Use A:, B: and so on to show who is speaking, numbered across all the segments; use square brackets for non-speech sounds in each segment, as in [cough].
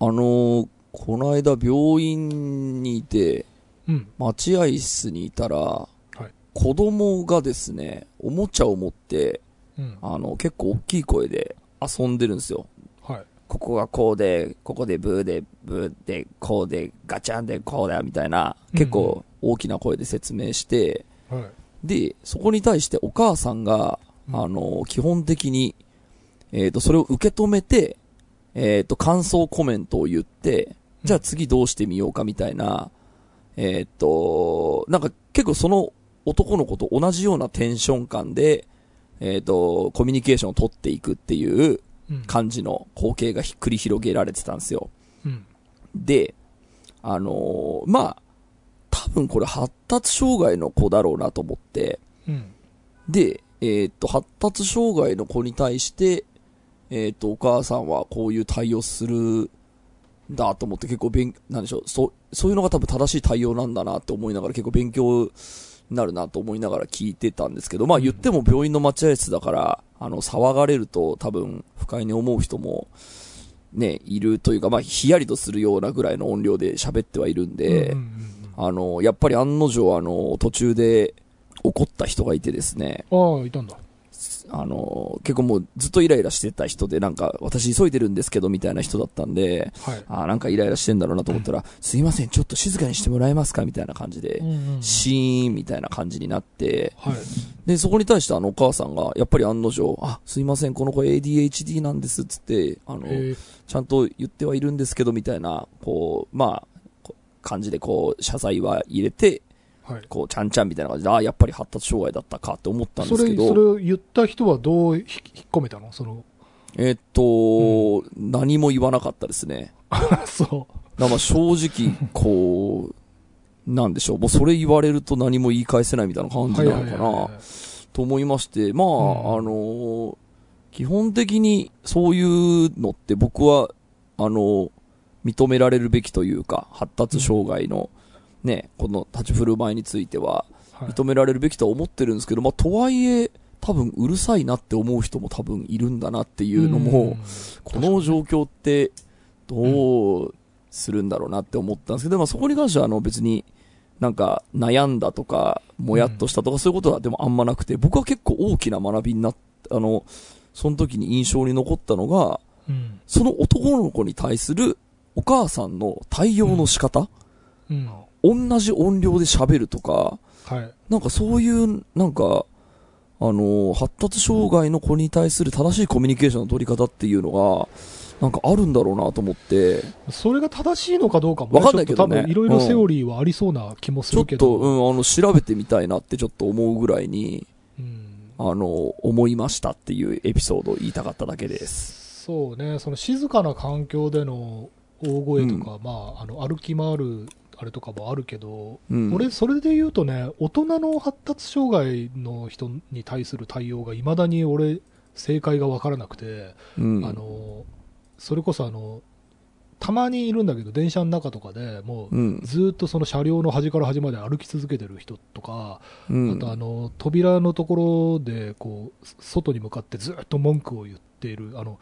A: あのーこの間病院にいて、
B: うん。
A: 待合室にいたら、
B: い
A: 子供がですね、おもちゃを持って、
B: うん。
A: あの、結構大きい声で遊んでるんですよ。
B: はい。
A: ここがこうで、ここでブーで、ブーで、こうで、ガチャンでこうだ、みたいな、結構大きな声で説明して、
B: はい。
A: で、そこに対してお母さんが、
B: うん
A: あの、基本的に、えっ、と、それを受け止めて、えっ、と、感想コメントを言って、じゃあ次どうしてみようかみたいな、えっ、と、なんか結構その男の子と同じようなテンション感で、えっ、と、コミュニケーションを取っていくっていう
B: うん。
A: 感じの光景がひっくり広げられてたんですよ。
B: うん。
A: で、あのーまあ、多分これ発達障害の子だろうなと思って、
B: うん。
A: で、えーっと、発達障害の子に対して、えーっと、お母さんはこういう対応するんだと思って結構勉、なんでしょう、そう、そういうのが多分正しい対応なんだなって思いながら結構勉強になるなと思いながら聞いてたんですけど、まあ言っても病院の待合室だから、あの、騒がれると多分不快に思う人も、ね、いるというか、まあ、ヒヤリとするようなぐらいの音量で喋ってはいるんで、
B: うんうん
A: あの、やっぱり案の定、あの、途中で怒った人がいてですね、
B: うん。ああ、いたんだ。
A: あの、結構もうずっとイライラしてた人で、なんか、私急いでるんですけど、みたいな人だったんで、
B: はい。
A: あーなんかイライラしてんだろうなと思ったら、すいません、ちょっと静かにしてもらえますか？みたいな感じで、
B: んうん
A: シーンみたいな感じになって、
B: はい。
A: で、そこに対してあのお母さんが、やっぱり案の定、あ、すいません、この子 ADHD なんです、つって、あの、
B: えー
A: ちゃんと言ってはいるんですけど、みたいな、こう、まあ、感じでこう、謝罪は入れて、
B: はい。
A: こう、ちゃんちゃんみたいな感じで、ああ、やっぱり発達障害だったかって思ったんで
B: それ、
A: すけど、
B: それを言った人はどうひ引っ込めたの？その、
A: えっと、何も言わなかったですね。[laughs]
B: そう。
A: だからまあ正直、こう、なんでしょう。もうそれ言われると何も言い返せないみたいな感じなのか
B: はいはいはいは
A: な、と思いまして、まあ、
B: うん
A: あの、基本的にそういうのって僕は、あの、認められるべきというか、発達障害の、ね、この立ち振る舞いについては、
B: はい
A: 認められるべきとは思ってるんですけど、まあ、とはいえ、多分うるさいなって思う人も多分いるんだなっていうのも、
B: ん
A: この状況ってどうするんだろうなって思ったんですけど、まあそこに関してはあの別になんか悩んだとか、もやっとしたとかそういうことはでもあんまなくて、僕は結構大きな学びになった、あの、その時に印象に残ったのが、
B: うん。
A: その男の子に対するお母さんの対応の仕方、
B: うん。
A: 同じ音量で喋るとか、
B: はい。
A: なんかそういう、なんか、あの、発達障害の子に対する正しいコミュニケーションの取り方っていうのが、なんかあるんだろうなと思って、
B: それが正しいのかどうかもね、
A: わかんないけどね
B: 多分いろいろセオリーはありそうな気もす
A: ちょっと、
B: るけど。
A: うん、あの、調べてみたいなってちょっと思うぐらいに、
B: うん
A: あの、思いましたっていうエピソードを言いたかっただけです。
B: そうね、その静かな環境での大声とか、まあ、あの歩き回るあれとかもあるけど、
A: うん。
B: 俺、それで言うとね、大人の発達障害の人に対する対応がいまだに俺、正解が分からなくて、
A: うん、
B: あのそれこそあのたまにいるんだけど、電車の中とかでもう、
A: うん。
B: ずーっとその車両の端から端まで歩き続けてる人とか、
A: うん。
B: あとあの扉のところでこう外に向かってずっと文句を言っている、あの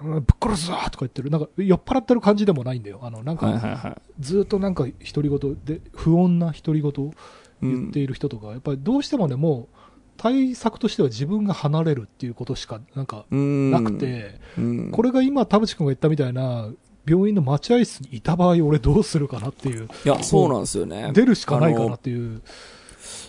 B: あのぶっ殺すぞとか言ってる、なんか酔っ払ってる感じでもないんだよ、あのなん
A: はいはい
B: か
A: は
B: ずっとなんか独り言で、不穏な独り言を
A: い。
B: 言っている人とか、やっぱりどうしてもね、もう対策としては自分が離れるっていうことしかなんか
A: うん。
B: なくて、
A: うん、
B: これが今、田淵君が言ったみたいな、病院の待合室にいた場合、俺どうするかなっていう、
A: いや、そうなんですよね。
B: 出るしかないかなっていう。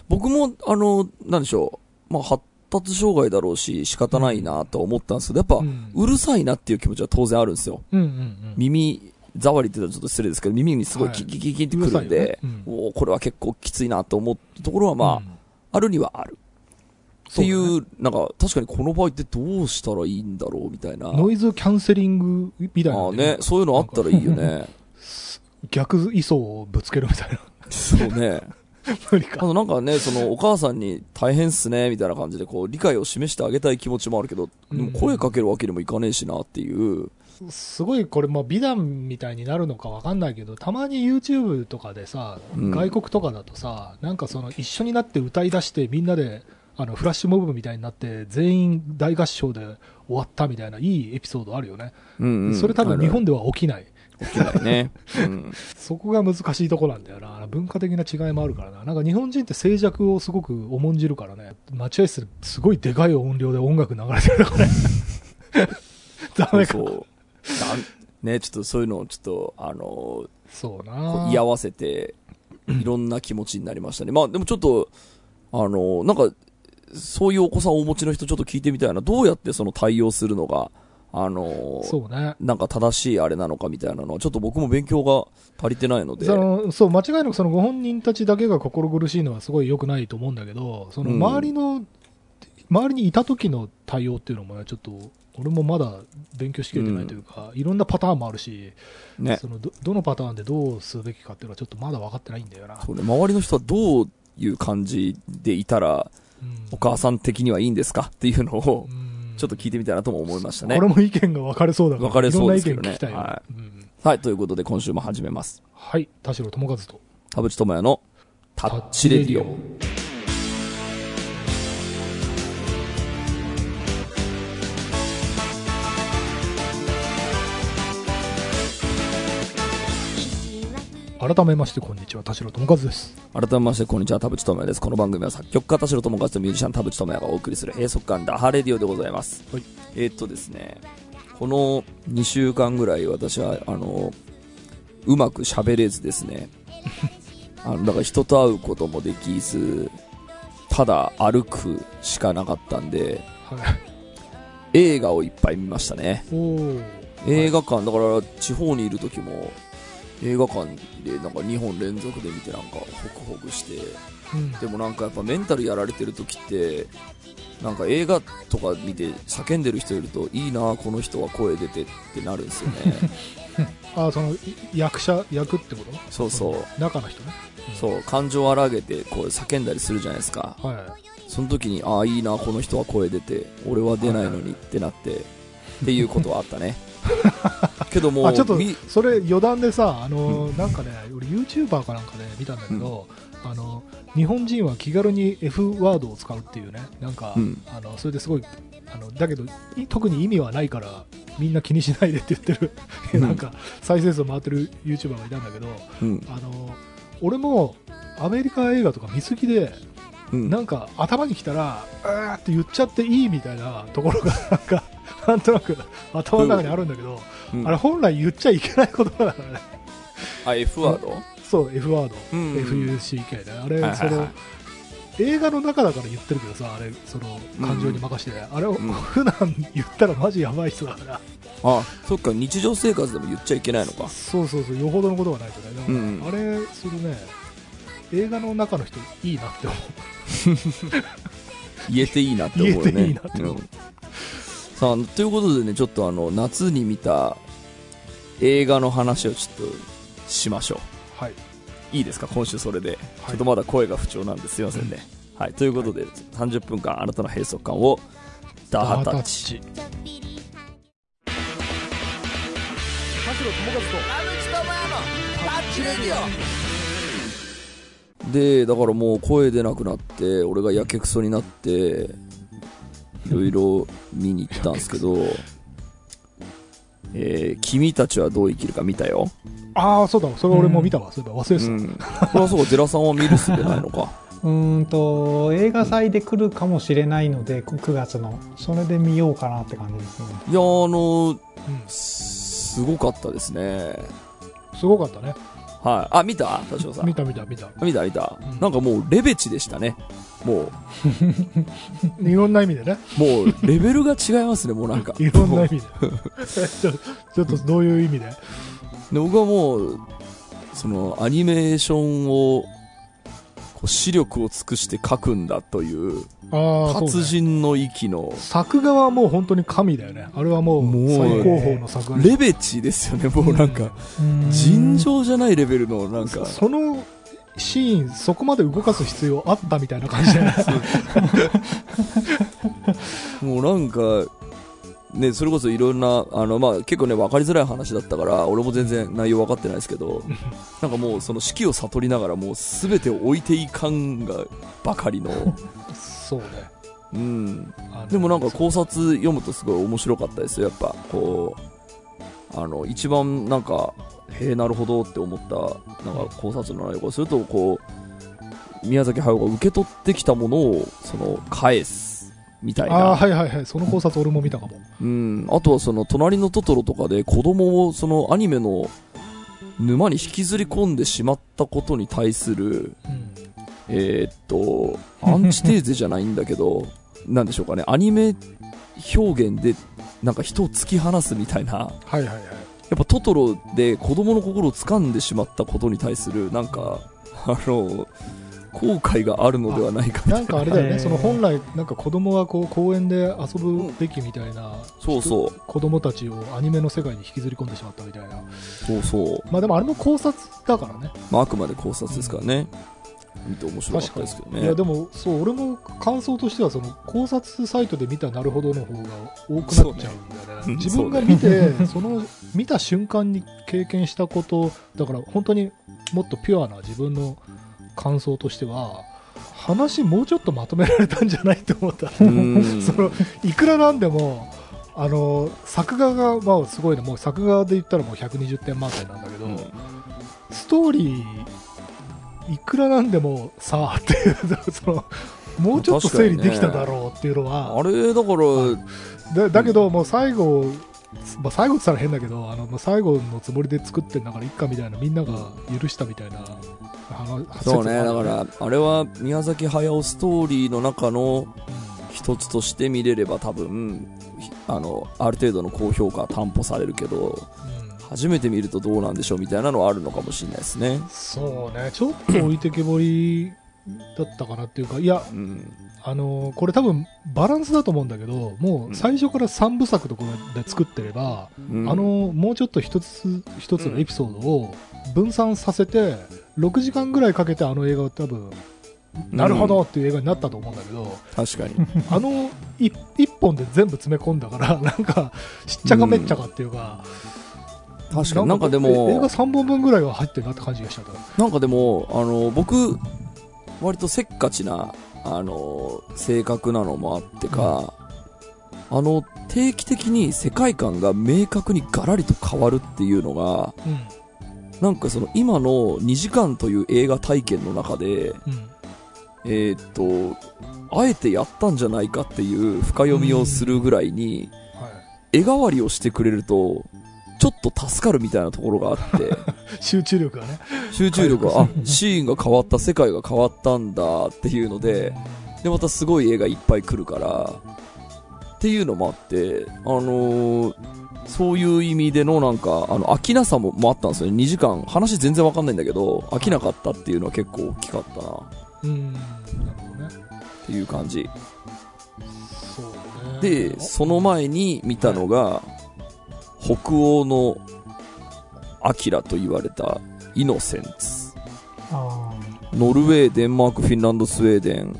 A: 僕も、あの、なんでしょう。まあ、発達障害だろうし、仕方ないなとは思ったんですけど、やっぱ、
B: う
A: るさいなっていう気持ちは当然あるんですよ。
B: うんうんうん
A: 耳、触りって言ったらちょっと失礼ですけど、耳にすごい
B: はい
A: キキキキってくるん
B: うるさいね、うん
A: おーこれは結構きついなと思ったところは、まあ、
B: うん
A: あるにはある。ってい
B: そう
A: う、なんか、確かにこの場合ってどうしたらいいんだろうみたいな。
B: ノイズキャンセリングみたいな
A: ああね、そういうのあったらいいよね。[laughs]
B: 逆位相をぶつけるみたいな。
A: そうね。
B: 無理か。
A: あとなんかね、そのお母さんに大変っすね、みたいな感じでこう理解を示してあげたい気持ちもあるけど、でも声かけるわけにもいかねえしなっていう。
B: すごいこれ、まあ、美談みたいになるのかわかんないけど、たまに YouTube とかでさ、
A: うん
B: 外国とかだとさ、なんかその一緒になって歌い出して、みんなであのフラッシュモブみたいになって、全員大合唱で終わったみたいないいエピソードあるよね。
A: うんうん
B: それ多分日本では起きない。
A: 起きないね。うん。[laughs]
B: そこが難しいとこなんだよな。文化的な違いもあるからな。なんか日本人って静寂をすごく重んじるからね。待合室ですごいでかい音量で音楽流れてるからね。[laughs] ダメか。
A: そうね、ちょっとそういうのをちょっと、あの
B: そう
A: こ
B: な
A: う居合わせて、いろんな気持ちになりましたね。まあでもちょっと、あのなんか、そういうお子さんをお持ちの人ちょっと聞いてみたいな。どうやってその対応するのが、あの
B: そうね。
A: なんか正しいあれなのかみたいなのは、ちょっと僕も勉強が足りてないので。
B: そのそう間違いなくそのご本人たちだけが心苦しいのはすごい良くないと思うんだけど、その
A: うん
B: 周りの、周りにいた時の対応っていうのもね、ちょっと俺もまだ勉強しきれてないというか、いろんなパターンもあるし、
A: ね。
B: そのどどのパターンでどうすべきかっていうのはちょっとまだ分かってないんだよな。
A: そうね、周りの人はどういう感じでいたら、
B: うん
A: お母さん的にはいいんですかっていうのを
B: う、ん
A: ちょっと聞いてみたいなとも思いましたね
B: これ。も意見が分かれそうだから、
A: 分かれそうですけどね
B: いろんな意見聞きたいうん
A: はい、ということで今週も始めます。
B: はい、田代智和と。
A: 田淵智也のタッチレディオ。
B: 改めましてこんにちは、田代智和です。
A: 改めまして、こんにちは、田淵智也です。この番組は作曲家田代智和とミュージシャン田淵智也がお送りする閉塞感ダハレディオでございます。
B: はい
A: えーっとですね、この2週間ぐらい私は、あの、うまく喋れずですね、[laughs] あの、だから人と会うこともできず、ただ歩くしかなかったんで、
B: はい。
A: 映画をいっぱい見ましたね。映画館、だから地方にいる時も、映画館でなんか2本連続で見てなんかホクホクして、
B: うん
A: でもなんかやっぱメンタルやられてる時って、なんか映画とか見て叫んでる人いると、いいなこの人は声出てってなるんですよね。[laughs]
B: あ、その、い役者、役ってこと？
A: そうそう
B: の中の人ね。
A: そう、感情を荒げてこう叫んだりするじゃないですか。
B: は
A: その時に、ああ、いいなこの人は声出て、俺は出ないのにってなって、っていうことはあったね。けど
B: い。
A: も
B: ちょっと
A: み、
B: それ余談でさ、あの、なんかね、俺 YouTuber かなんかで見たんだけど、あの、日本人は気軽に F ワードを使うっていうね、なんか、
A: うん。
B: あの、それですごい、あの、だけど、い特に意味はないから、みんな気にしないでって言ってる、
A: うん。
B: なんか、再生数回ってる YouTuber がいたんだけど、
A: うん、
B: あの、俺も、アメリカ映画とか見すぎで、
A: うん。
B: なんか頭にきたら、うーって言っちゃっていいみたいなところが、なんか、なんとなく頭の中にあるんだけど、
A: うん
B: あれ本来言っちゃいけない言葉だからね。
A: あ、F ワード？
B: そう、F ワード。
A: うん
B: FUCK ね。あれ、
A: はいはいはい
B: その、映画の中だから言ってるけどさ、あれ、その、感情に任せて、あれを、
A: ん
B: 普段言ったらマジやばい人だから、
A: あ、そっか、日常生活でも言っちゃいけないのか。
B: そうそうそう、よほどのことがないとね。だから
A: うん
B: あれ、するね、映画の中の人、いいなって思う。[laughs]
A: 言えていいなって思うよね。[laughs]
B: 言えていいなって思う
A: うんさあ、ということでね、ちょっとあの、夏に見た映画の話をちょっとしましょ
B: はい。
A: う。いいですか？今週それで。
B: はい
A: ちょっとまだ声が不調なんですいませんね。はい。ということで、30分間あなたの閉塞感をダーハタッチ。
B: チ。田代智和と、
A: で、だからもう声出なくなって、俺がやけくそになって、いろいろ見に行ったんですけど、えー、君たちはどう生きるか見たよ。
B: ああ、そうだ、それ俺も見たわ、そういえば忘れてた。
A: うん。これはそうか、ゼラさんは見るすべないのか。[laughs]
C: うーんと映画祭で来るかもしれないので9月のそれで見ようかなって感じですね
A: いや、あの
B: うん
A: すごかったですね。
B: すごかったね。
A: はい。あ、見た？田代さん。
B: 見た見た見た。
A: 見た見た、
B: うん
A: なんかもうレベチでしたね。も
B: いろんな意味でね。
A: う、もうレベルが違いますね、もうなんか。
B: いろんな意味で。[laughs] ちょっとどういう意味で
A: で僕はもう、そのアニメーションを、こう視力を尽くして描くんだという、達
B: ね。
A: 人の域の、
B: 作画はもう本当に神だよね。あれはもう
A: もう
B: 最高峰の作画
A: レベチですよね、もうなんか、尋常じゃないレベルの、なんか、
B: そのシーン、そこまで動かす必要あったみたいな感じじゃない [laughs]
A: もうなんか、ね、それこそいろんな、あの、まあ、結構ね、分かりづらい話だったから、俺も全然内容分かってないですけど、なんかもう、その式を悟りながら、もうすべてを置いていかんがばかりの、
B: そうね。
A: うん。でもなんか考察読むとすごい面白かったですよ、やっぱ。こう、あの、一番なんか、へえ、なるほどって思った、なんか考察の内容からすると、こう、宮崎駿が受け取ってきたものを、その、返す、みたい
B: ああ、
A: な。
B: はいはいはい。その考察俺も見たかも。
A: うん。あとはその、隣のトトロとかで子供を、その、アニメの沼に引きずり込んでしまったことに対する、
B: うん。
A: えーっと、アンチテーゼじゃないんだけど、[laughs] なんでしょうかね、アニメ表現で、なんか人を突き放すみたいな、
B: はいはいはい。
A: やっぱトトロで子供の心を掴んでしまったことに対する、なんか、あの、後悔があるのではないかみたな。
B: ないんかあれだよね、その本来、なんか子供はこう公園で遊ぶべきみたいな、
A: そうそう、
B: 子供たちをアニメの世界に引きずり込んでしまったみたいな。
A: そうそう。
B: まあでもあれも考察だからね。
A: まあ、あくまで考察ですからね。見て面白かったですけどね。
B: いやでも、そう、俺も感想としては、その考察サイトで見たなるほどの方が多くなっちゃうんだよ
A: ね
B: ね。自分が見て、[laughs] その見た瞬間に経験したこと、だから本当にもっとピュアな自分の感想としては、話もうちょっとまとめられたんじゃないと思った。
A: うん [laughs]
B: そのいくらなんでもあの作画が、まあ、すごいねもう作画で言ったらもう120点満点なんだけど、
A: うん
B: ストーリーいくらなんでもさあっていうそのもうちょっと整理できただろうっていうのは、
A: あれ、だから、
B: だだけどもう最後、まあ、最後って言ったら変だけどあの、まあ、最後のつもりで作ってんだからいっかみたいなみんなが許したみたいな話
A: そうね、だから、あれは宮崎駿ストーリーの中の
B: う
A: 一つとして見れれば多分、ひあの、ある程度の高評価は担保されるけど、
B: んうん
A: 初めて見るとどうなんでしょうみたいなのはあるのかもしれないですね。
B: そうねちょっと置いてけぼりだったかなっていうかいや
A: うん。
B: あのこれ多分バランスだと思うんだけどもう最初から3部作とかで作ってれば、
A: うん
B: あのもうちょっと一つ一つのエピソードを分散させて6時間ぐらいかけてあの映画を多分なるほどっていう映画になったと思うんだけど、
A: 確かに。[laughs]
B: あのい一本で全部詰め込んだからなんかしっちゃかめっちゃかっていうか、
A: 確かに。なんかで
B: え映画
A: も、
B: 3本分ぐらいは入ってるなって感じがしちゃった
A: なんかでも、あの、僕、割とせっかちな、あの、性格なのもあってか、あの、定期的に世界観が明確にガラリと変わるっていうのが、
B: うん。
A: なんかその今の2時間という映画体験の中で、
B: うん。
A: えーっと、あえてやったんじゃないかっていう深読みをするぐらいに、
B: はい。
A: 絵代わりをしてくれると、ちょっと助かるみたいなところがあって、[laughs]
B: 集中力がね。
A: 集中力が、あ、シーンが変わった、世界が変わったんだっていうので、で、またすごい絵がいっぱい来るから、っていうのもあって、あのーそういう意味でのなんか、あの、飽きなさももあったんですよね。2時間、話全然わかんないんだけど、飽きなかったっていうのは結構大きかったな、っ
B: うん。なるほどね。
A: ていう感じ。で、その前に見たのが、北欧のアキラと言われたイノセンツ。
C: あ
A: ノルウェー、デンマーク、フィンランド、スウェーデン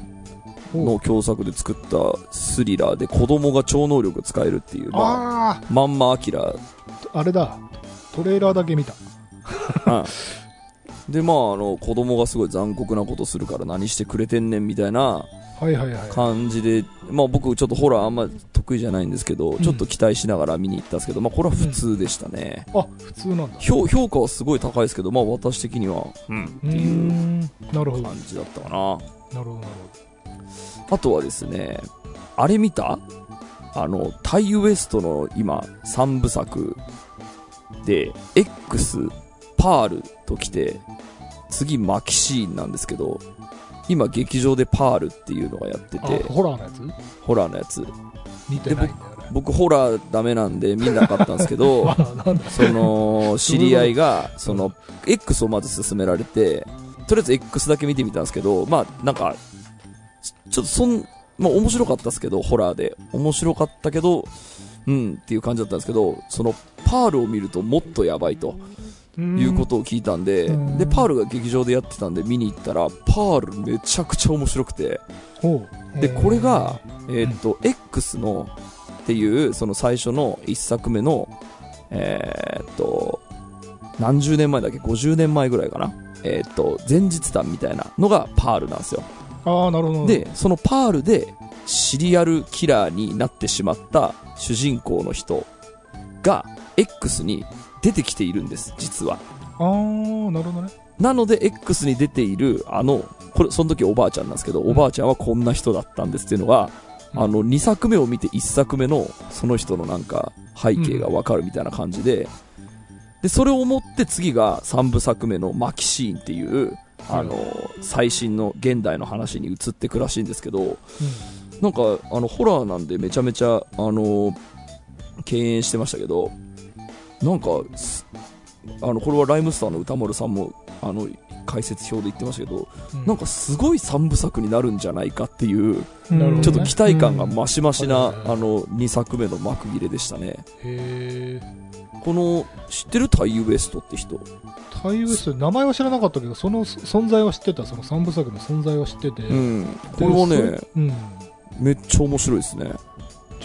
B: お。
A: の共作で作ったスリラーで子供が超能力使えるっていう、まあ、
B: あ
A: まんまアキラ。
B: ああれだ。トレーラーだけ見た。[laughs]
A: うん。で、まあ、あの、子供がすごい残酷なことするから何してくれてんねんみたいな感じで、まあ僕ちょっとホラーあんま得意じゃないんですけど、
B: ん。
A: ちょっと期待しながら見に行ったんですけど、まあこれは普通でしたね。
B: あ普通なんだ。
A: 評評価はすごい高いですけど、まあ私的には、うん、っていうん。
B: なるほど。なる
A: 感じだったかな。
B: ほどなるほ
A: あとはですね、あれ見た？あの、タイウエストの今、3部作。で、X、パールと来て、次マキシーンなんですけど、今劇場でパールっていうのがやって
B: ほ
A: て
B: ホラーのやつ？
A: ホラーのやつ。
B: 見てないんだよね。
A: 僕ホラーダメなんで見なかったんですけど [laughs] その、知り合いが、その、X をまず勧められて、とりあえず X だけ見てみたんですけど、まあ、なんか、ちちょっとそん、まあ面白かったですけど、ホラーで。面白かったけど、うんっていう感じだったんですけど、その、パールを見るともっとやばいということを聞いたんで、
C: うん。
A: で、パールが劇場でやってたんで見に行ったら、パールめちゃくちゃ面白くて、で、これが、えーっと、X の、っていう、その最初の一作目の、えーっと、何十年前だっけ ?50 年前ぐらいかな？えーっと、前日談みたいなのがパールなんですよ。
B: ああなるほど。
A: で、そのパールでシリアルキラーになってしまった主人公の人が X に出てきているんです、実は。
B: あー、なるほどね。
A: なので、X に出ている、あの、これ、その時おばあちゃんなんですけど、おばあちゃんはこんな人だったんですっていうのが、
B: うん。
A: あの、2作目を見て1作目の、その人のなんか、背景がわかるみたいな感じで、で、それを思って次が3部作目のマキシーンっていう、あの、最新の現代の話に移ってくらしいんですけど、なんか、あの、ホラーなんでめちゃめちゃ、あの、敬遠してましたけど、なんか、すあの、これはライムスターの歌丸さんも、あの、解説表で言ってましたけど、
B: うん
A: なんかすごい3部作になるんじゃないかっていう、
B: ね
A: ちょっと期待感が増し増しな、
B: うん
A: あの、2作目の幕切れでしたね。この、知ってるタイウエストって人？
B: タイウエスト、名前は知らなかったけど、その存在は知ってた、その三部作の存在は知ってて。
A: うん。これはね。めっちゃ面白いですね。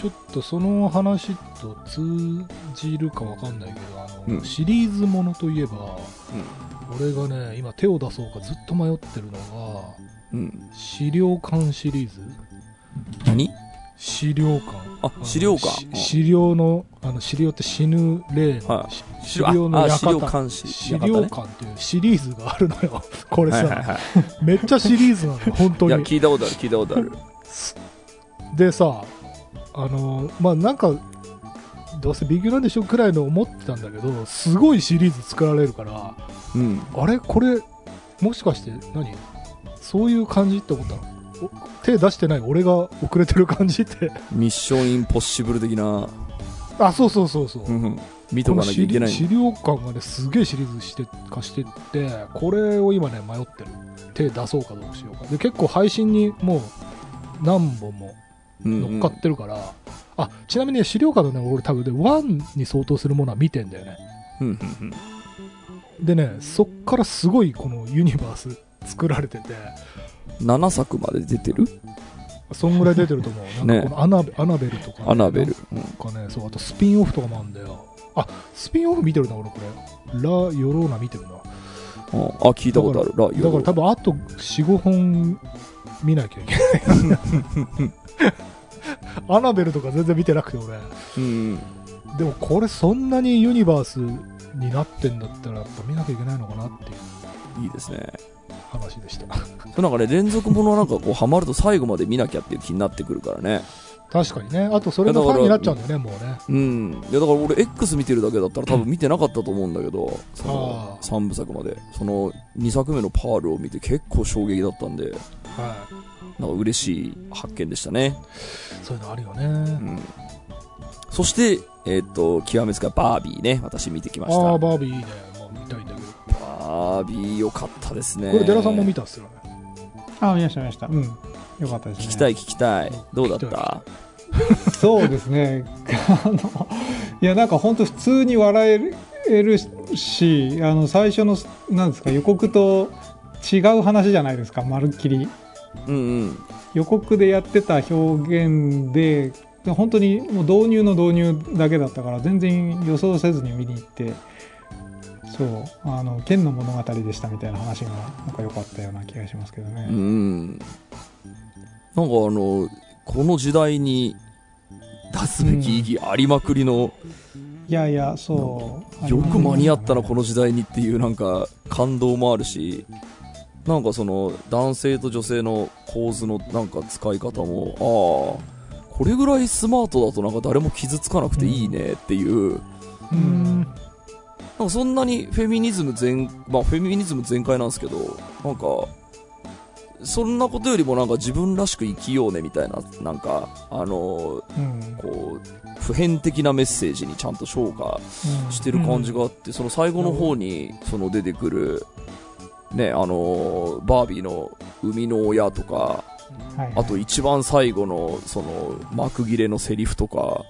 B: ちょっとその話と通じるかわかんないけど、あの、
A: うん
B: シリーズものといえば、俺がね、今手を出そうかずっと迷ってるのが、
A: うん。
B: 資料館シリーズ？
A: 何？
B: 資料館。
A: あ、資料館。
B: し資料の、あの、資料って死ぬ例の、
A: はい
B: し
A: 資
B: 資料の
A: あ、資料
B: 館。資料館っていうシリーズがあるのよ。これさ、
A: はいはいはい。
B: めっちゃシリーズなのよ、本当
A: いや、
B: に。
A: 聞いたことある、聞いたことある。
B: でさ、あの、まあ、なんか、どうせビッグなんでしょくらいの思ってたんだけど、すごいシリーズ作られるから、
A: うん。
B: あれ？これ、もしかして何？そういう感じって思ったの？お手出してない？俺が遅れてる感じって？
A: ミッションインポッシブル的な、
B: あ、そうそうそうそう。
A: う見とかなきゃいけない。
B: 資料館がね、すげえシリーズして化してって、これを今ね、迷ってる。手出そうかどうかしようか。で、結構配信にもう何本も乗っかってるから、あ、ちなみにね、資料館のね、俺多分ね、1に相当するものは見てんだよね。
A: うんうんうん
B: でね、そっからすごいこのユニバース [laughs] 作られてて、
A: 7作まで出てる？
B: そんぐらい出てると思う。[laughs] なんかこのアナ,、アナベルとか、ね、
A: アナベル。うん
B: なんかね、そう、あとスピンオフとかもあるんだよ。あ、スピンオフ見てるな、俺これ。ラ・ヨローナ見てるな。
A: あ、あ聞いたことある。ラ、
B: だから多分あと4、5本見なきゃいけない。[laughs] [laughs] アナベルとか全然見てなくて俺。
A: うん。
B: でもこれそんなにユニバースになってんだったらやっぱ見なきゃいけないのかなっていう
A: いいですね。
B: 話でした。[laughs]
A: そうなんかね、連続ものなんかこう、ハマると最後まで見なきゃっていう気になってくるからね。
B: 確かにね。あとそれのファンになっちゃうんだよね、もうね。
A: うん。いや、だから俺 X 見てるだけだったら多分見てなかったと思うんだけど、その
B: あ
A: 3部作まで。その2作目のパールを見て結構衝撃だったんで、
B: はい。
A: なんか嬉しい発見でしたね。
B: そういうのあるよ
A: う
B: ね。
A: ん。そして、えっ、と、極めつかバービーね、私見てきまし
B: ああ、
A: た。
B: バービーいいね。もう見たいんだけど。
A: バービー良かったですね。
B: これ、デラさんも見たっすよね。
C: あ、見ました見ました。
B: うん。
C: よかったですね。
A: 聞きたい聞きたい。どうだっ
B: た？
C: そうですね。あの、いや、なんか本当普通に笑えるし、あの、最初の、なんですか、予告と違う話じゃないですか、まるっきり。
A: うんうん。
C: 予告でやってた表現で、本当にもう導入の導入だけだったから、全然予想せずに見に行って、そう、あの、剣の物語でしたみたいな話が、なんか良かったような気がしますけどね。
A: うん。なんかあの、この時代に出すべき意義ありまくりの、
C: いやいや、そう。
A: よく間に合ったな、
C: の
A: この時代にっていうなんか感動もあるし、なんかその男性と女性の構図のなんか使い方も、ああ、これぐらいスマートだとなんか誰も傷つかなくていいねっていう、
B: うん。
A: なんかそんなにフェミニズム全、まあフェミニズム全開なんですけど、なんか、そんなことよりもなんか自分らしく生きようねみたいな、なんか、あの、
C: うん。
A: こう、普遍的なメッセージにちゃんと昇華してる感じがあって、その最後の方に、その出てくる、ね、あの、バービーの生みの親とか、あと一番最後の、その、幕切れのセリフとか、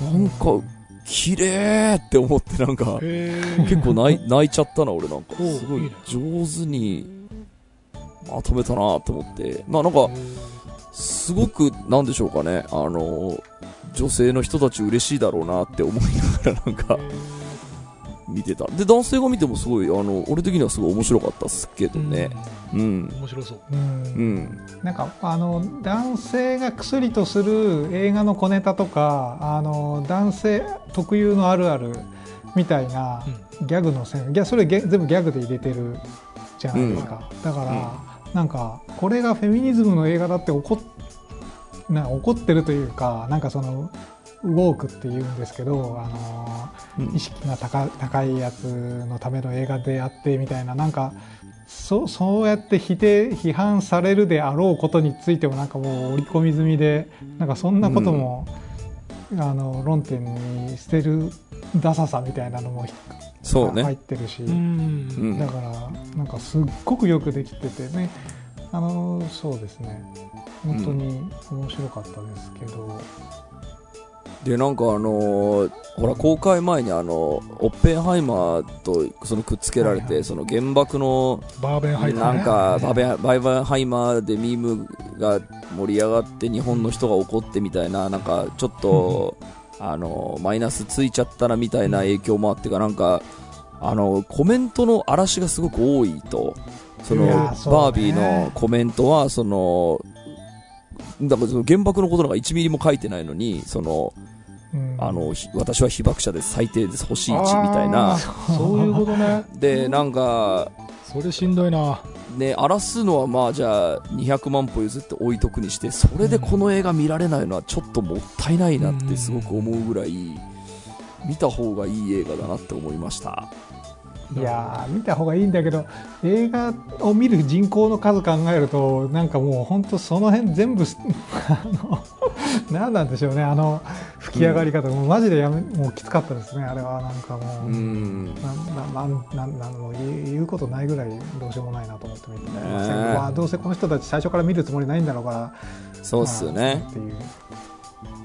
A: なんか、綺麗って思ってなんか、
B: へ
A: 結構泣い泣いちゃったな、俺なんか。すごい上手にまとめたなと思って。まあなんか、すごく、なんでしょうかね、あの、女性の人たち嬉しいだろうなって思いながらなんか見てた。で、男性が見てもすごい、あの、俺的にはすごい面白かったっすけどね。うん。
B: うん。面白そう。
C: うん
A: うん。
C: なんかあの男性が薬とする映画の小ネタとかあの男性特有のあるあるみたいなギャグの線、いやそれ全部ギャグで入れてるじゃないですか、だから、なんかこれがフェミニズムの映画だって怒っな怒ってるというかなんかそのウォークって言うんですけど、あの
A: うん。
C: 意識が高高いやつのための映画であってみたいななんかそそうやって否定批判されるであろうことについてもなんかもう織り込み済みでなんかそんなことも、あの論点に捨てるダサさみたいなのも
A: そう
C: 入っ
A: ね。
C: てるし、
B: うん。
A: うん
C: だからなんかすっごくよくできててね。あのそうですね。本当に面白かったですけど、
A: で、なんかあのーほら、公開前にあの、オッペンハイマーとそのくっつけられて、その原爆の、
B: バーベンハイマーね。
A: なんか、バベバイバンハイマーでミームが盛り上がって日本の人が怒ってみたいな、なんかちょっと、あの、マイナスついちゃったらみたいな影響もあってか、なんか、あの、コメントの嵐がすごく多いと、その、バービーのコメントは、その、だからその原爆のことなんか1ミリも書いてないのに、その、
C: うん
A: あの、ひ私は被爆者です、最低です、星1みたいな。[laughs]
B: そういうことね。
A: で、なんか、
B: それしんどいな。
A: ね、荒らすのはまあじゃあ200万歩譲って置いとくにしてそれでこの映画見られないのはちょっともったいないなってすごく思うぐらい見た方がいい映画だなって思いました
C: いやー見た方がいいんだけど映画を見る人口の数考えるとなんかもう本当その辺全部 [laughs] あの何なんでしょうねあの吹き上がり方、もうマジでやめもうきつかったですねあれは。なんかもう、
A: うん。
C: なんなんなんなんもう言うことないぐらいどうしようもないなと思って見て
A: ね
C: ましたけど、まあ、どうせこの人たち最初から見るつもりないんだろうから
A: そうっすよね。
C: まあっていう。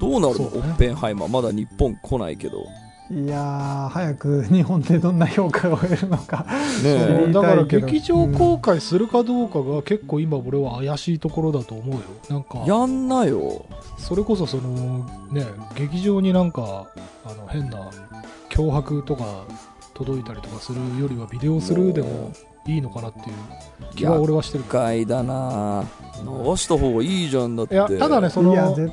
A: どうなるの、
B: ね。
A: オッペンハイマー。まだ日本来ないけど
C: いやー早く日本でどんな評価を得るのか。
A: ね
B: だから劇場公開するかどうかが結構今俺は怪しいところだと思うよ。なんか
A: やんなよ。
B: それこそそのね劇場になんかあの変な脅迫とか届いたりとかするよりはビデオスルーでもいいのかなっていう気は俺はしてる
A: 厄介だな。流した方がいいじゃんだって。
B: いやただねその
C: いやぜ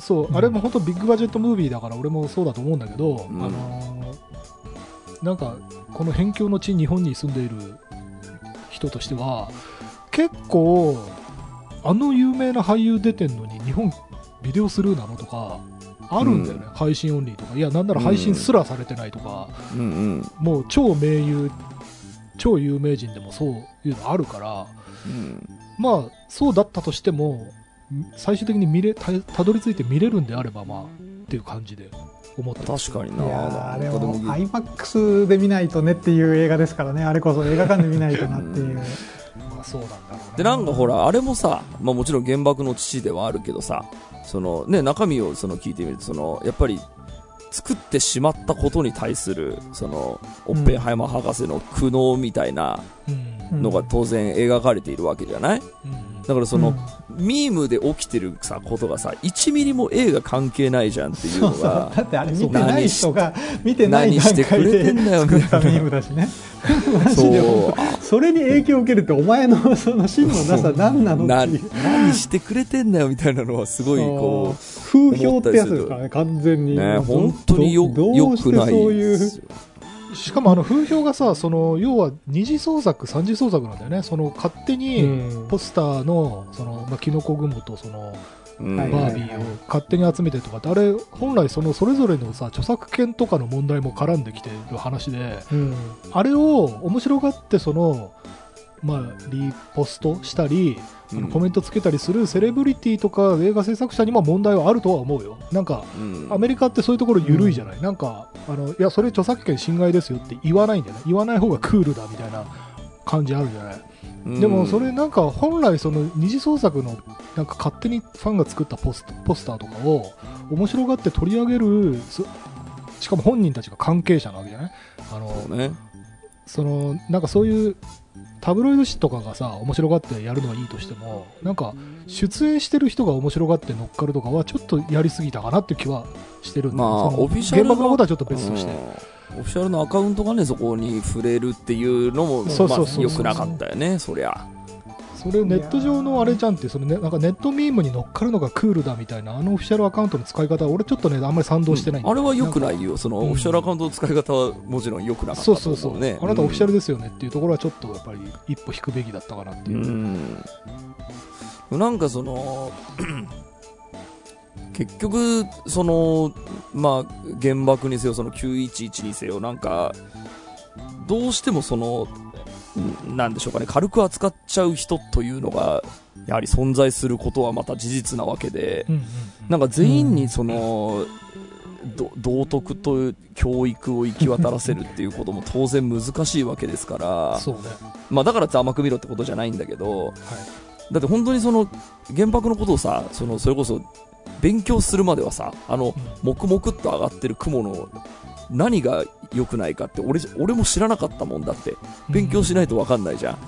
B: そう、
C: うん。
B: あれも本当ビッグバジェットムービーだから俺もそうだと思うんだけど、
A: うん。
B: あのーなんかこの辺境の地日本に住んでいる人としては結構あの有名な俳優出てんのに日本ビデオスルーなのとかあるんだよね、配信オンリーとか。いやなんなら配信すらされてないとか、
A: うんうん。
B: もう超名優超有名人でもそういうのあるから
A: うん。
B: まあそうだったとしても最終的に見れたたどり着いて見れるんであればまあっていう感じで思ってます。
A: 確かにな。
C: いやーあれも iMAX で見ないとねっていう映画ですからね。あれこそ映画館で見ないとなっていう、
B: まあそうなんだろうな
A: でなんかほらあれもさ、まあ、もちろん原爆の父ではあるけどさその、ね、中身をその聞いてみるとそのやっぱり作ってしまったことに対するそのオッペンハイマー博士の苦悩みたいな
B: うん。
A: のが当然描かれているわけじゃない？
B: うん
A: だからその、
C: うん。
A: ミームで起きてるさことがさ1ミリも映画関係ないじゃんっていうのが [laughs]
C: だってあれ見てない人が見てない段
A: 何してく
C: 階で
A: れてんだよ
C: 作った
A: みたいな。
C: ミームだしね。[laughs] マ
A: そう。
C: それに影響を受けるってお前のその真のなさ何なの
A: な
C: っていう。
A: 何してくれてんだよみたいなのはすごいこ
C: 風評ってやつですからね完全
A: う
C: に。
A: ね
C: ど
A: 本当によ
C: ど
A: よくない
C: そういう
A: ですよ
B: しかもあの風評がさその要は二次創作三次創作なんだよね。その勝手に
C: うん。
B: ポスターのその、まあ、キノコ雲とそのバービーを勝手に集めてとかってあれ本来そのそれぞれのさ著作権とかの問題も絡んできてる話で
C: うん。
B: あれを面白がってそのまあリポストしたり
A: うん。
B: コメントつけたりするセレブリティとか映画制作者にも問題はあるとは思うよ。なんか
A: うん。
B: アメリカってそういうところ緩いじゃない、なんかあのいやそれ著作権侵害ですよって言わないんだよね。言わない方がクールだみたいな感じあるじゃない、
A: うん。
B: でもそれなんか本来その二次創作のなんか勝手にファンが作ったポスポスターとかを面白がって取り上げるそしかも本人たちが関係者なわけじゃない？あの
A: ね。
B: そのなんかそういうタブロイド紙とかがさ面白がってやるのはいいとしてもなんか出演してる人が面白がって乗っかるとかはちょっとやりすぎたかなっていう気はしてるんだよ
A: まあオフィシャルの
B: 原爆のことはちょっと別として、
A: うんオフィシャルのアカウントがねそこに触れるっていうのも
B: そうそうそう。
A: まあ良くなかったよねそりゃ
B: それネット上のあれじゃんってその、ね、なんかネットミームに乗っかるのがクールだみたいなあのオフィシャルアカウントの使い方俺ちょっとねあんまり賛同してないんだ
A: あれは良くない
B: ん
A: よ。その
B: うん。
A: オフィシャルアカウントの使い方はもちろん良くなか
B: か
A: ったと
B: そうそうそう、
A: 思うね。
B: あなたオフィシャル
A: で
B: ですよねっていうところはちょっとやっぱり一歩引くべきだったかなっていう、
A: うん。なんかその [clears throat] 結局そのまあ原爆にせよその911にせよなんかどうしてもそのんなんでしょうかね。軽く扱っちゃう人というのがやはり存在することはまた事実なわけでなんか全員にその、ど道徳と教育を行き渡らせるっていうことも当然難しいわけですから、まあ、だからって甘く見ろってことじゃないんだけど、
B: はい、
A: だって本当にその原爆のことをさ、そのそれこそ勉強するまではさ、あの、黙々と上がってる雲の何が良くないかって俺俺も知らなかったもんだって、勉強しないと分かんないじゃん。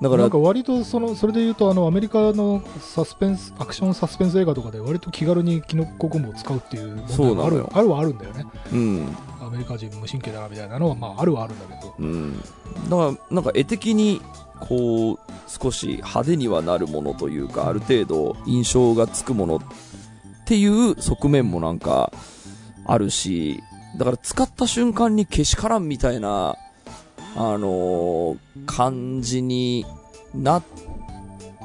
A: だから
B: なんか割とそのそれで言うとあのアメリカのサスペンスアクションサスペンス映画とかで割と気軽にキノコ雲を使うっていう問題
A: なのよ。
B: もあるあるはあるんだよね。
A: うん。
B: アメリカ人無神経だなみたいなのはまああるはあるんだけど。
A: うん、だからなんか絵的にこう少し派手にはなるものというかある程度印象がつくものっていう側面もなんかあるしだから使った瞬間にけしからんみたいなあのー感じにな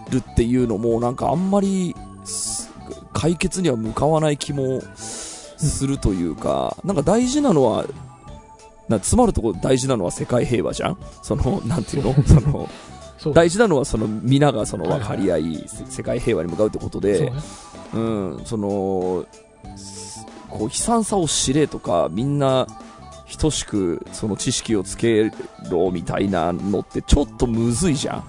A: るっていうのもなんかあんまりす解決には向かわない気もするというか、なんか大事なのはな詰まるところ大事なのは世界平和じゃん？その、なんていうの？[laughs] その、大事なのはその皆がその分かり合い、せ世界平和に向かうってことで、
B: ね。
A: うん、その、すこう悲惨さを知れとか、みんな等しくその知識をつけろみたいなのってちょっとむずいじゃん。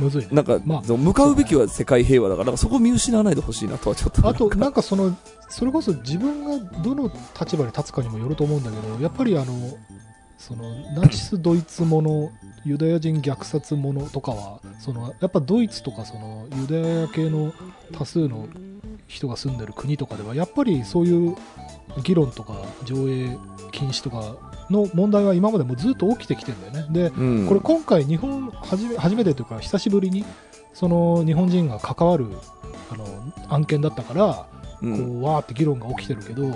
B: むずいね
A: なんか、
B: まあ
A: 向かうべきは世界平和だから、そこ見失わないでほしいなとはちょっと。
B: あとなんかそのそれこそ自分がどの立場に立つかにもよると思うんだけどやっぱりあのそのナチス・ドイツものユダヤ人虐殺ものとかはそのやっぱドイツとかそのユダヤ系の多数の人が住んでる国とかではやっぱりそういう議論とか上映禁止とかの問題は今までもずっと起きてきてるんだよね。で
A: うん、
B: これ今回日本初め初めてというか久しぶりにその日本人が関わるあの案件だったからこ
A: う
B: わーって議論が起きてるけどい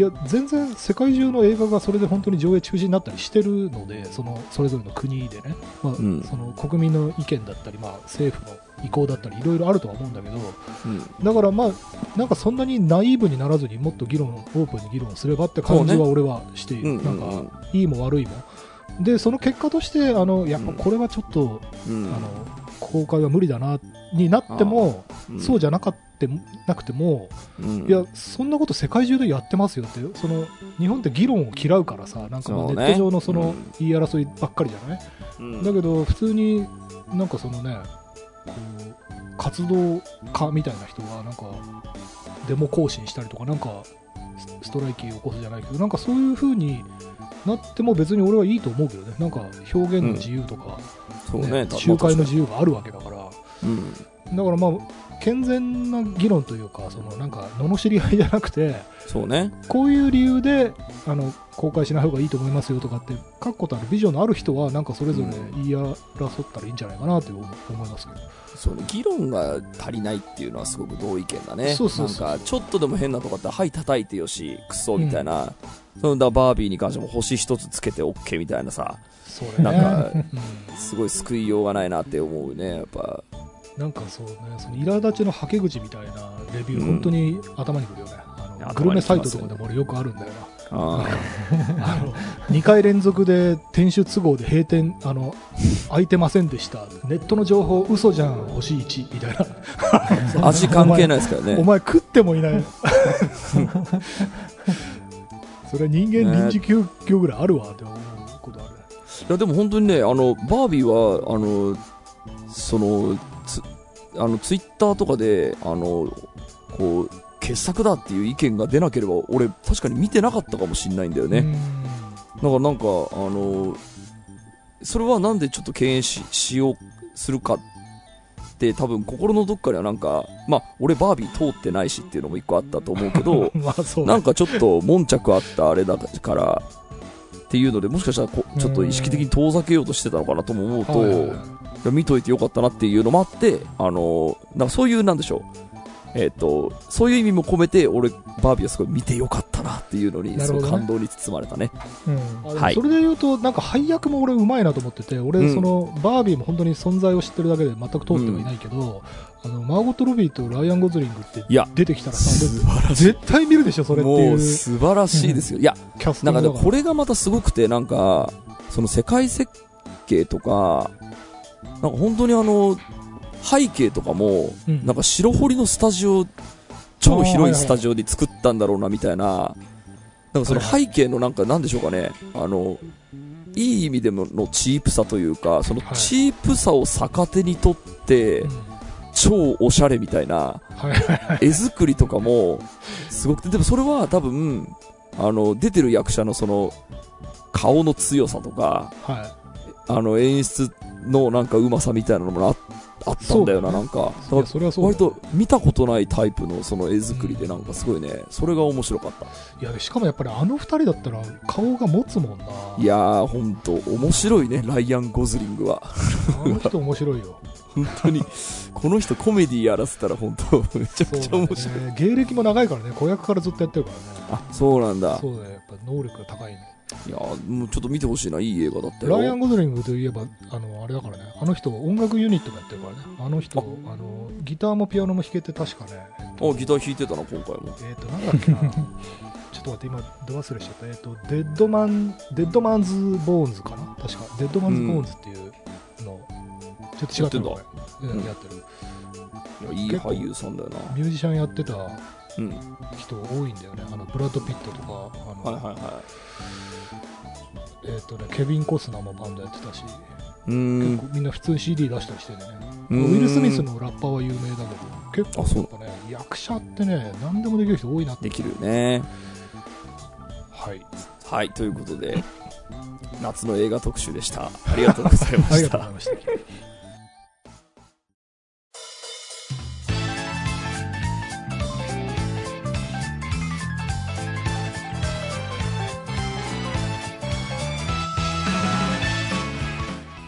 B: や全然世界中の映画がそれで本当に上映中止になったりしてるのでそのそれぞれの国でね、まあ
A: うん。
B: その国民の意見だったり、まあ、政府の意向だったりいろいろあるとは思うんだけど
A: うん。
B: だからまあなんかそんなにナイーブにならずにもっと議論オープンに議論すればって感じは俺はしている、
A: うん
B: なんかいいも悪いも。でその結果としてあのやっぱこれはちょっと、
A: うん。
B: あの公開は無理だなになっても、
A: うん。
B: そうじゃなかってなくても、
A: うん。
B: いやそんなこと世界中でやってますよってその日本って議論を嫌うからさなんかネット上のその
A: うん。
B: 言い争いばっかりじゃない、
A: うん。
B: だけど普通になんかそのねこう活動家みたいな人がなんかデモ行進したりとかなんかスストライキを起こすじゃないけどなんかそういう風になっても別に俺はいいと思うけどね。なんか表現の自由とか、
A: そうね、た
B: 集会の
A: まあ
B: 自由があるわけだから、
A: うん
B: だからまあ健全な議論というかそのなんか罵り合いじゃなくて
A: そうね。
B: こういう理由であの公開しない方がいいと思いますよとかって確固たるビジョンのある人はなんかそれぞれ言い争ったらいいんじゃないかなと思いますけど、
A: そうね、議論が足りないっていうのはすごく同意見だね。
B: そうそう
A: なんか、ちょっとでも変なとこあったら、はい、叩いてよし、クソみたいな。そのだバービーに関しても星一つつけて OK みたいなさ、
B: そうだね
A: なんか
B: うん [laughs]
A: すごい救いようがないなって思うね、やっぱ。
B: なんかそうねその苛立ちのはけ口みたいなレビュー、
A: うん。
B: 本当に頭にくるよね。あのグルメサイトとかでも俺よくあるんだよな。
A: あ [laughs]
B: あの2回連続で店主都合で閉店あの空いてませんでした。ネットの情報嘘じゃん星1みたいな。
A: ー [laughs] 味関係ないですから
B: お
A: ね。
B: 前食ってもいない。[laughs] それは人間臨時休業ぐらいあるわって思うことあるね。
A: いや、でも本当にね、あの、バービーは、あの、その、つあの、ツイッターとかで、あの、こう、傑作だっていう意見が出なければ、俺、確かに見てなかったかもしれないんだよね。だからなんか、あの、それはなんでちょっと敬遠ししようするかって多分心のどっかにはなんか、まあ俺バービー通ってないしっていうのも一個あったと思うけど、[laughs] なんかちょっと悶着あったあれだから、っていうので、もしかしたらこちょっと意識的に遠ざけようとしてたのかなとも思うと、
B: はいはい
A: 見といてよかったなっていうのもあって、あの、なんかそういう、なんでしょう。えっ、と、そういう意味も込めて、俺、バービーはすごい見てよかったなっていうのに、
B: ね。
A: ごい感動に包まれたね。
C: うん。
A: はい。
B: それで言うと、なんか配役も俺うまいなと思ってて、俺、
A: うん。
B: その、バービーも本当に存在を知ってるだけで全く通ってはいないけど、あの、マーゴット・ロビーとライアン・ゴズリングって
A: いや
B: 出てきたら。絶対見るでしょ、それって
A: も
B: いう。う
A: 素晴らしいですよ。いや、
B: キャステ
A: なんかこれがまたすごくて、なんか、その世界設計とか、なんか本当にあの、背景とかも、
B: うん。
A: なんか白堀のスタジオ、超広いスタジオで作ったんだろうな、みたいな、なんかその背景のなんか、なんでしょうかね、あの、いい意味でものチープさというか、その
B: はい。
A: チープさを逆手にとって
B: うん、
A: 超おしゃれみたいな。絵作りとかも、すごくて、でもそれは多分、あの、出てる役者のその、顔の強さとか、
B: は
A: あの、演出のなんかうまさみたいなのもああったんだよな、なんか。
B: い。いや、それはそうだ
A: 割と見たことないタイプのその絵作りでなんかすごいね、それが面白かった。
B: いや、しかもやっぱりあの二人だったら顔が持つもんな。
A: いやー、ほんと、面白いね、ライアン・ゴズリングは。
B: あの人面白いよ。
A: 本当に、この人コメディやらせたら本当、めちゃくちゃ
B: そうだ
A: 面白い。
B: ね。芸歴も長いからね、子役からずっとやってるからね。
A: あ、そうなんだ。
B: そうだね、やっぱ能力が高いね。
A: いやーもうちょっと見てほしいな、いい映画だったよ。
B: ライアン・ゴズリングといえば、あの、あれだからね、あの人、音楽ユニットもやってるからね、あの人、
A: あ。
B: あの、ギターもピアノも弾けて、確かね、えっと
A: あ、ギター弾いてたな、今回も。
B: えっ、と、なんだっけな、[laughs] ちょっと待って、今、ど忘れしちゃった、えっ、と、デッドマン、 Dead Man's Bones かな、確か、 Dead Man's Bones っていうの、ちょっと違ったの
A: や
B: ってる。
A: いやいい俳優さんだよな。
B: ミュージシャンやってた
A: うん。
B: 人多いんだよね、あのブラッド・ピットとか、あの
A: はいはいは
B: えっ、とね、ケビン・コスナーもバンドやってたし、
A: い。うーん。
B: 結構みんな普通に CD 出したりしてね。
A: う
B: ウ
A: ーん
B: ィル・スミスのラッパーは有名だけど、結
A: あそう
B: 構やっぱね、役者ってね、何でもできる人多いなって。
A: できるよね。
B: はい。
A: はい、ということで、夏の映画特集でした。ありがとうございま [laughs]
B: あり
A: した
B: がとうござい。ました。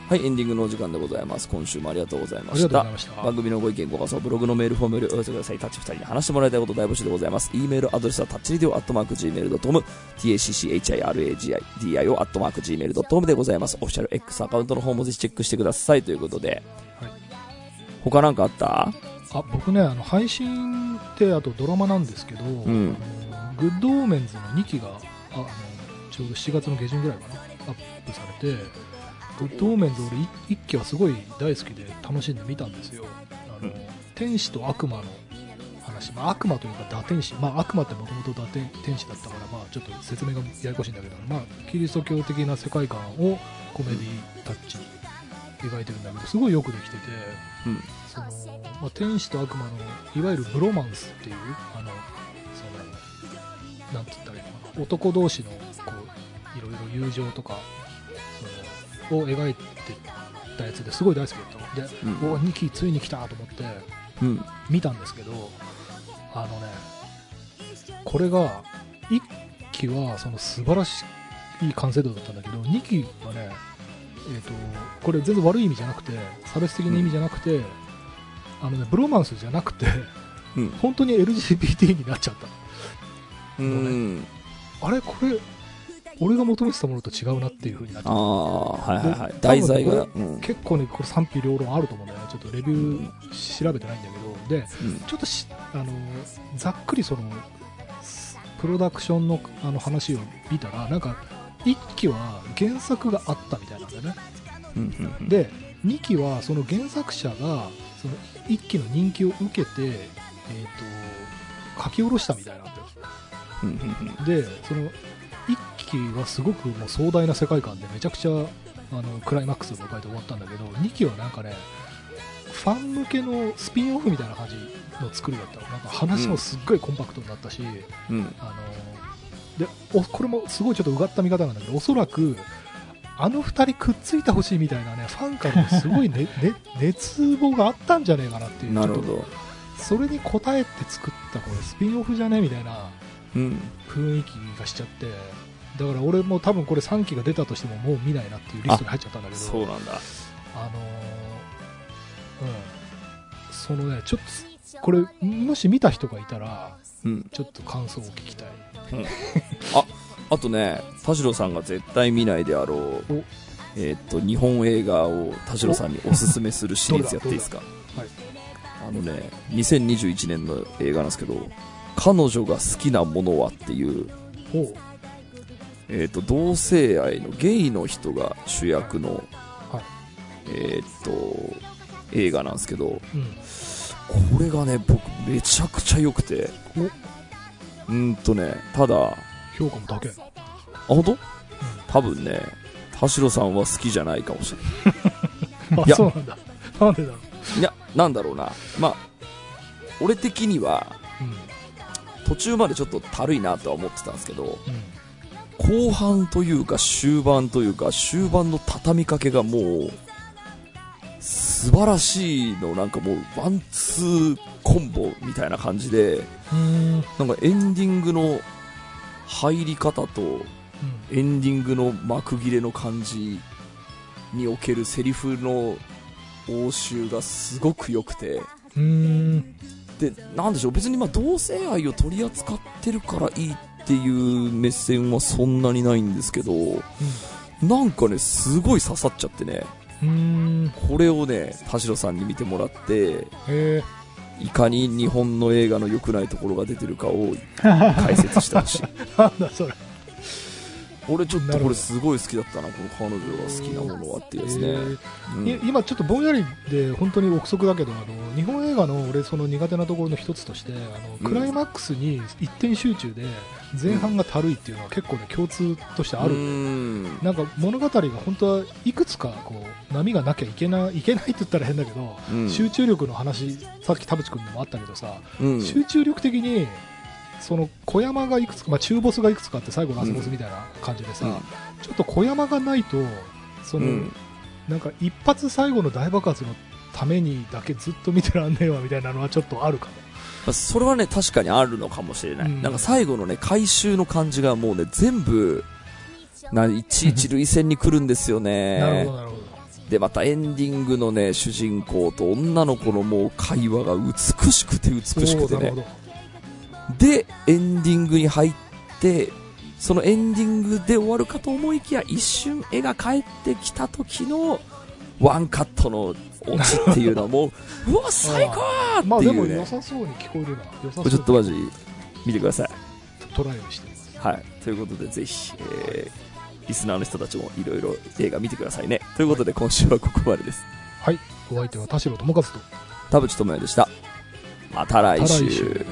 A: はい、エンディングのお時間でございます。今週もありがとうございました。番組のご意見、ご感想、ブログのメールフォームよりお寄せください。タッチ2人に話してもらいたいこと大募集でございます。e メールアドレスは tacchiradio アットマーク Gmail.com、tacchiradio アットマーク Gmail.com でございます。オフィシャル X アカウントの方もぜひチェックしてください。ということで、
B: はい
A: 他なんかあった？
B: あ、僕ね、あの、配信って、あとドラマなんですけど、
A: ん
B: あの Good Omens の2期が、ああの、ちょうど7月の下旬ぐらいかな、アップされて、 Good Omens 俺1期はすごい大好きで楽しんで見たんですよ。あの、
A: うん
B: 天使と悪魔の話、まあ、悪魔というか堕天使、まあ、悪魔ってもともと堕天天使だったから、まあ、ちょっと説明がややこしいんだけど、まあ、キリスト教的な世界観をコメディタッチ描いてるんだけど、すごいよくできてて、
A: うん。
B: その、まあ、天使と悪魔のいわゆるブロマンスっていうあのそのなんて言ったらいいのかな男同士のこういろいろ友情とかを描いてたやつですごい大好きだったので、
A: うん
B: お2期ついに来たと思って
A: うん。
B: 見たんですけどあのねこれが1期はその素晴らしい完成度だったんだけど2期はねえー、とこれ全然悪い意味じゃなくて差別的な意味じゃなくて、あのね、ブロマンスじゃなくて
A: うん。
B: 本当に LGBT になっちゃった
A: うん。
B: あれこれ俺が求めてたものと違うなっていう風になっち
A: あ
B: ゃっ
A: あ、はいはいはい。
B: で
A: 題材が。
B: 多
A: うん。
B: た。結構ねこれ賛否両論あると思うんだよね。ちょっとレビュー調べてないんだけど。で
A: うん。
B: ちょっとしあのざっくりそのすプロダクションのあの話を見たらなんか1期は原作があったみたいなんだよね。
A: うんうんうん、
B: で2期はその原作者がその1期の人気を受けて、えー、と書き下ろしたみたいなんだよ。
A: うんうんうん。
B: でその1期はすごくもう壮大な世界観でめちゃくちゃあのクライマックスを迎えて終わったんだけど2期はなんかねファン向けのスピンオフみたいな感じの作りだったのなんか話もすっごいコンパクトになったし、
A: うん。
B: あのでおこれもすごいちょっとうがった見方なんだけどおそらくあの2人くっついてほしいみたいなねファンからのすごい、ね [laughs] ね、熱望があったんじゃねえかなっていう
A: なるほ
B: ちょっ
A: ど。
B: とそれに応えて作ったこれスピンオフじゃねみたいな
A: うん。
B: 雰囲気がしちゃってだから俺も多分これ3期が出たとしてももう見ないなっていうリストに入っちゃったんだけど、
A: そうなんだ。
B: あのーうん。そのね、ちょっと、これ、もし見た人がいたら、
A: うん。
B: ちょっと感想を聞きたい。
A: あとね、田代さんが絶対見ないであろう
B: お、
A: えーっと、日本映画を田代さんにおすすめするシリーズやっていいですか？
B: はい。
A: あのね、2021年の映画なんですけど、彼女が好きなものはっていうえーっと、同性愛のゲイの人が主役の、
B: はい
A: えーっと、映画なんですけど、
B: うん。
A: これがね、僕めちゃくちゃ良くて、
B: お
A: うーんとね、ただ、あ、
B: 評価も高い。
A: 本当？多分ね、田代さんは好きじゃないかもしれない。[laughs]
B: あ
A: いや、
B: そうなんだ。なんでだろう。
A: いや、なんだろうな。まあ、俺的には、途中までちょっとたるいなとは思ってたんですけど、
B: うん。うん。
A: 後半というか終盤というか終盤の畳みかけがもう、素晴らしいの、なんかもう、ワンツーコンボみたいな感じで。なんかエンディングの入り方と、エンディングの幕切れの感じにおけるセリフの応酬がすごく良くて。で、なんでしょう、別にまあ同性愛を取り扱ってるからいいっていう目線はそんなにないんですけど、なんかね、すごい刺さっちゃってね、
B: うーん。
A: これをね、田代さんに見てもらって。いかに日本の映画の良くないところが出てるかを解説してほしい。[laughs]
B: なんだそれ。
A: 俺ちょっとこれすごい好きだったな、この彼女が好きなものはっていうやつね。うん。
B: い今ちょっとぼんやりで本当に憶測だけどあの日本映画の俺その苦手なところの一つとしてあの
A: うん。
B: クライマックスに一点集中で前半がたるいっていうのは結構ね共通としてある、
A: うん。
B: なんか物語が本当はいくつかこう波がなきゃいけないいけないって言ったら変だけど、
A: うん。
B: 集中力の話さっき田淵君でもあったけどさ、
A: うん。
B: 集中力的にその小山がいくつか、まあ、中ボスがいくつかあって最後ラスボスみたいな感じでさ、
A: うん
B: ちょっと小山がないとその、
A: うん
B: なんか一発最後の大爆発のためにだけずっと見てらんねえわみたいなのはちょっとあるかも。
A: まあそれはね、確かにあるのかもしれない。
B: うん
A: なんか最後のね、回収の感じがもうね、全部、ないちいち類線に来るんですよね。
B: なるほど、なるほど。
A: で、またエンディングのね、主人公と女の子のもう会話が美しくて美しくてね。で、エンディングに入って、そのエンディングで終わるかと思いきや、一瞬絵が帰ってきた時の、ワンカットのオチっていうのはもう、[laughs] うわ、最高
B: まあでも
A: っていうね。
B: 良さそうに聞こえるな。良さ
A: ちょっとマジ、見てください。
B: トライをしています。
A: はい。ということで、ぜひ、えー、リスナーの人たちもいろいろ映画見てくださいね。ということで、今週はここまでです。
B: はい。お相手は田代智和と。
A: 田淵智也でした。また来
B: 週。